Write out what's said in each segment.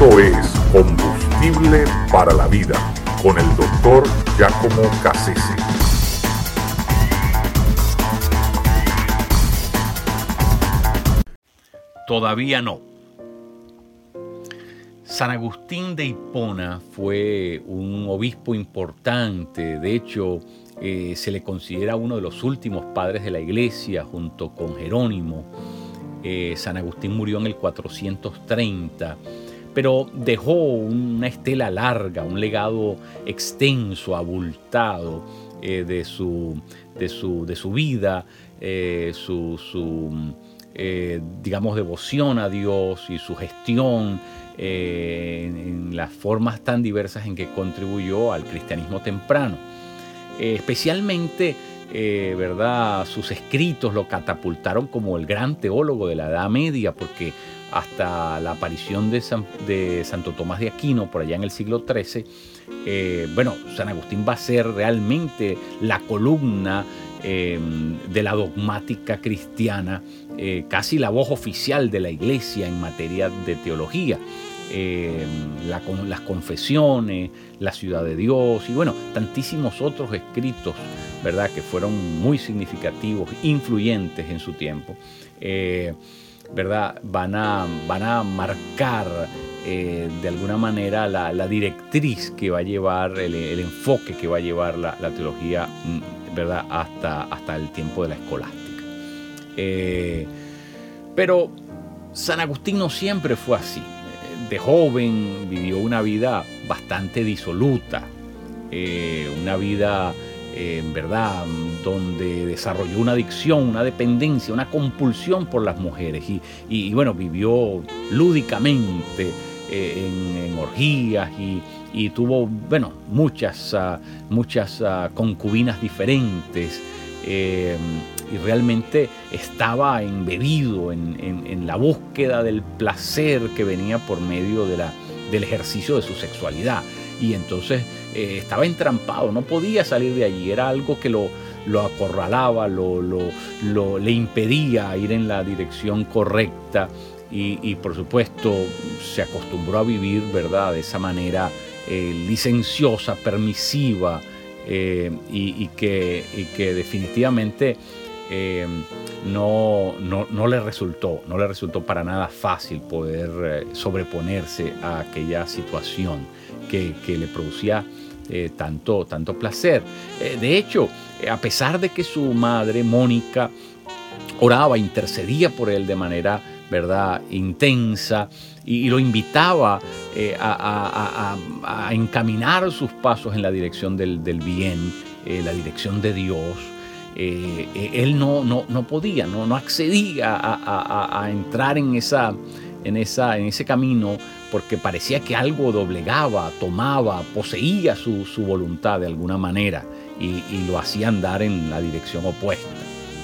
Esto es Combustible para la Vida con el doctor Giacomo Cassese. Todavía no. San Agustín de Hipona fue un obispo importante, de hecho eh, se le considera uno de los últimos padres de la iglesia junto con Jerónimo. Eh, San Agustín murió en el 430, pero dejó una estela larga, un legado extenso, abultado eh, de, su, de, su, de, su, vida, su, su digamos, devoción a Dios y su gestión en las formas tan diversas en que contribuyó al cristianismo temprano. Eh, especialmente, eh, ¿verdad? Sus escritos lo catapultaron como el gran teólogo de la Edad Media, porque hasta la aparición de, Santo Tomás de Aquino, por allá en el siglo XIII, eh, bueno, San Agustín va a ser realmente la columna de la dogmática cristiana, casi la voz oficial de la iglesia en materia de teología. Eh, las confesiones, la ciudad de Dios y bueno, tantísimos otros escritos, ¿verdad? Que fueron muy significativos, influyentes en su tiempo, eh, ¿verdad? Van a, van a marcar eh, de alguna manera la, directriz que va a llevar, el, enfoque que va a llevar la, teología, mm, ¿verdad? Hasta, hasta el tiempo de la escolástica. pero San Agustín no siempre fue así de joven vivió una vida bastante disoluta, eh, una vida eh, en verdad donde desarrolló una adicción, una dependencia, una compulsión por las mujeres y, bueno, vivió lúdicamente eh, en, orgías y, tuvo, bueno, muchas, ah, muchas ah, concubinas diferentes y realmente estaba embebido en, la búsqueda del placer que venía por medio de la, del ejercicio de su sexualidad. Y entonces eh, estaba entrampado, no podía salir de allí, era algo que lo, lo acorralaba, lo, lo, le impedía ir en la dirección correcta y, por supuesto se acostumbró a vivir, ¿verdad?, de esa manera eh, licenciosa, permisiva eh, y, y, que, definitivamente eh, no, no, le resultó, no le resultó para nada fácil poder eh, sobreponerse a aquella situación que, le producía eh, tanto, tanto placer. de hecho, a pesar de que su madre, Mónica, oraba, intercedía por él de manera ¿verdad? intensa y, lo invitaba a, encaminar sus pasos en la dirección del, bien, la dirección de Dios. Eh, eh, él no, no, no, podía, no, no accedía a, entrar en, esa, en, esa, en ese camino porque parecía que algo doblegaba, tomaba, poseía su, voluntad de alguna manera y, lo hacía andar en la dirección opuesta.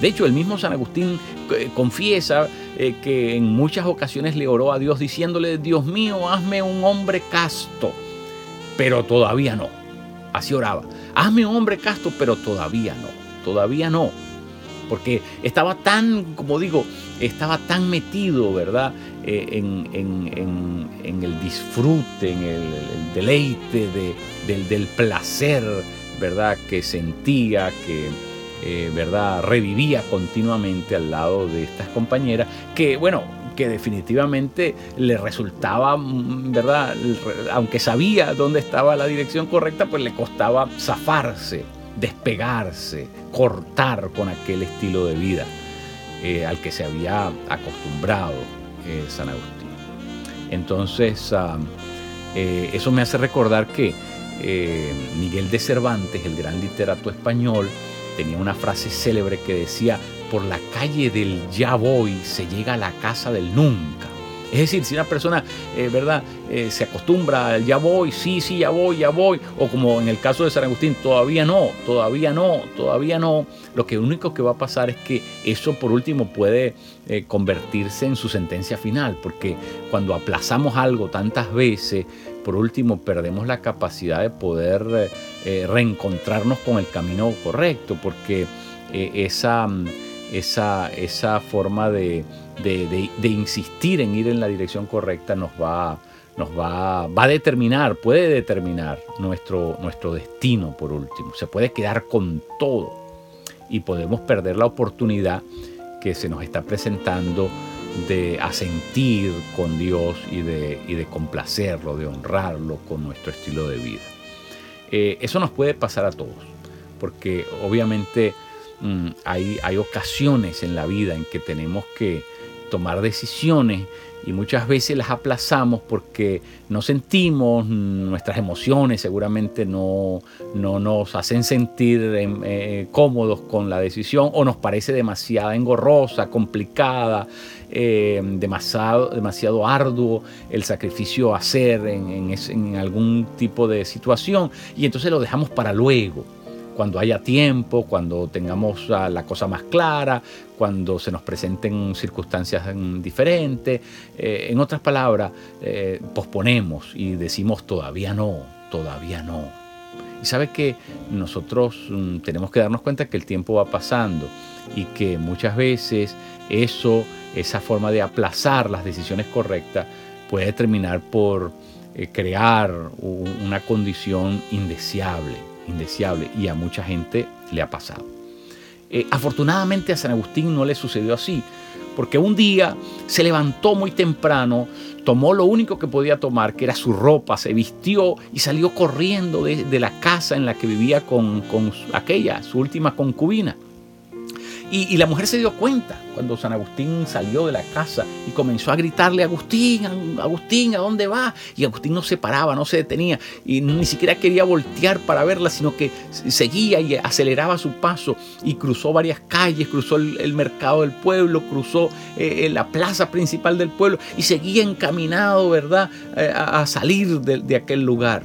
De hecho, el mismo San Agustín eh, confiesa que en muchas ocasiones le oró a Dios diciéndole, Dios mío, hazme un hombre casto, pero todavía no. Así oraba, hazme un hombre casto, pero todavía no todavía no, porque estaba tan, como digo, estaba tan metido, ¿verdad? Eh, en, el disfrute, en el, deleite del, placer, ¿verdad? Que sentía, que, eh, ¿verdad? Revivía continuamente al lado de estas compañeras, que, bueno, que definitivamente le resultaba, mm, ¿verdad? Aunque sabía dónde estaba la dirección correcta, pues le costaba zafarse despegarse, cortar con aquel estilo de vida eh, al que se había acostumbrado eh, San Agustín. Entonces, ah, eh, eso me hace recordar que Miguel de Cervantes, el gran literato español, tenía una frase célebre que decía, por la calle del ya voy se llega a la casa del nunca. Es decir, si una persona, eh, ¿verdad?, eh, se acostumbra al ya voy, sí, sí, ya voy, ya voy, o como en el caso de San Agustín, todavía no, todavía no, todavía no, lo que único que va a pasar es que eso por último puede eh, convertirse en su sentencia final, porque cuando aplazamos algo tantas veces, por último perdemos la capacidad de poder reencontrarnos con el camino correcto, porque esa, esa, esa forma de de, insistir en ir en la dirección correcta nos va, nos va, va a determinar, puede determinar nuestro, nuestro destino por último. Se puede quedar con todo y podemos perder la oportunidad que se nos está presentando de asentir con Dios y de, y de complacerlo, de honrarlo con nuestro estilo de vida. Eh, eso nos puede pasar a todos, porque obviamente mm, hay, hay ocasiones en la vida en que tenemos que tomar decisiones y muchas veces las aplazamos porque no sentimos, nuestras emociones seguramente no, no nos hacen sentir em, eh, cómodos con la decisión o nos parece demasiado engorrosa, complicada, eh, demasiado, demasiado arduo el sacrificio a hacer en, en algún tipo de situación y entonces lo dejamos para luego cuando haya tiempo, cuando tengamos la cosa más clara, cuando se nos presenten circunstancias diferentes. Eh, en otras palabras, eh, posponemos y decimos todavía no, todavía no. Y sabe que nosotros mm, tenemos que darnos cuenta que el tiempo va pasando y que muchas veces eso, esa forma de aplazar las decisiones correctas, puede terminar por eh, crear una condición indeseable indeseable y a mucha gente le ha pasado. Eh, afortunadamente a San Agustín no le sucedió así, porque un día se levantó muy temprano, tomó lo único que podía tomar, que era su ropa, se vistió y salió corriendo de, la casa en la que vivía con, con aquella, su última concubina. Y, la mujer se dio cuenta cuando San Agustín salió de la casa y comenzó a gritarle, Agustín, Agustín, ¿a dónde va? Y Agustín no se paraba, no se detenía y ni siquiera quería voltear para verla, sino que seguía y aceleraba su paso y cruzó varias calles, cruzó el, mercado del pueblo, cruzó eh, eh, la plaza principal del pueblo y seguía encaminado, ¿verdad?, eh, a, salir de aquel lugar.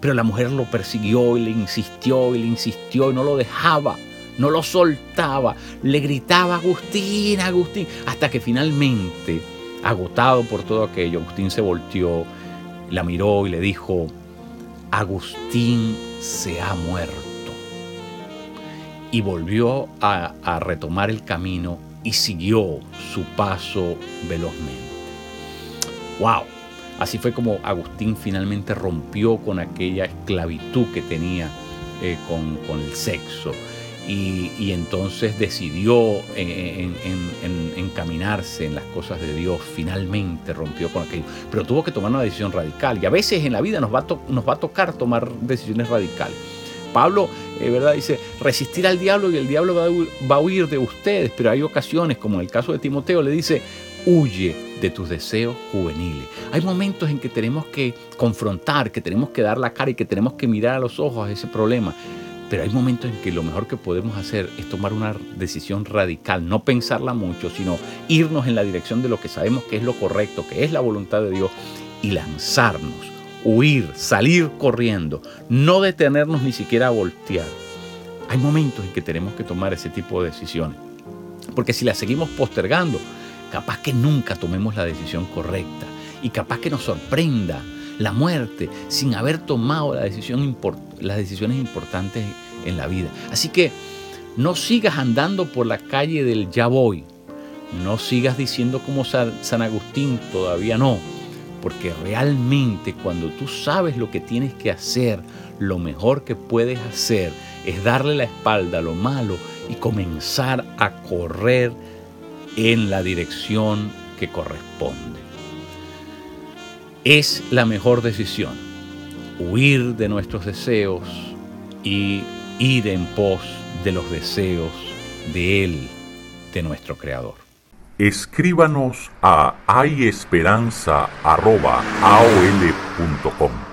Pero la mujer lo persiguió y le insistió y le insistió y no lo dejaba no lo soltaba, le gritaba Agustín, Agustín, hasta que finalmente, agotado por todo aquello, Agustín se volteó, la miró y le dijo, Agustín se ha muerto. Y volvió a, retomar el camino y siguió su paso velozmente. ¡Wow! Así fue como Agustín finalmente rompió con aquella esclavitud que tenía eh, con el sexo y, entonces decidió en, encaminarse en las cosas de Dios, finalmente rompió con aquello, pero tuvo que tomar una decisión radical y a veces en la vida nos va a, tocar tomar decisiones radicales. Pablo, eh, ¿verdad? Dice, resistir al diablo y el diablo va a huir de ustedes, pero hay ocasiones, como en el caso de Timoteo, le dice, huye de tus deseos juveniles. Hay momentos en que tenemos que confrontar, que tenemos que dar la cara y que tenemos que mirar a los ojos a ese problema. Pero hay momentos en que lo mejor que podemos hacer es tomar una decisión radical, no pensarla mucho, sino irnos en la dirección de lo que sabemos que es lo correcto, que es la voluntad de Dios, y lanzarnos, huir, salir corriendo, no detenernos ni siquiera a voltear. Hay momentos en que tenemos que tomar ese tipo de decisiones, porque si las seguimos postergando, capaz que nunca tomemos la decisión correcta y capaz que nos sorprenda la muerte sin haber tomado las decisiones importantes en la vida. Así que no sigas andando por la calle del ya voy. No sigas diciendo como San Agustín, todavía no. Porque realmente cuando tú sabes lo que tienes que hacer, lo mejor que puedes hacer es darle la espalda a lo malo y comenzar a correr en la dirección que corresponde es la mejor decisión. Huir de nuestros deseos y ir en pos de los deseos de Él, de nuestro Creador. Escríbanos a hayesperanza.aol.com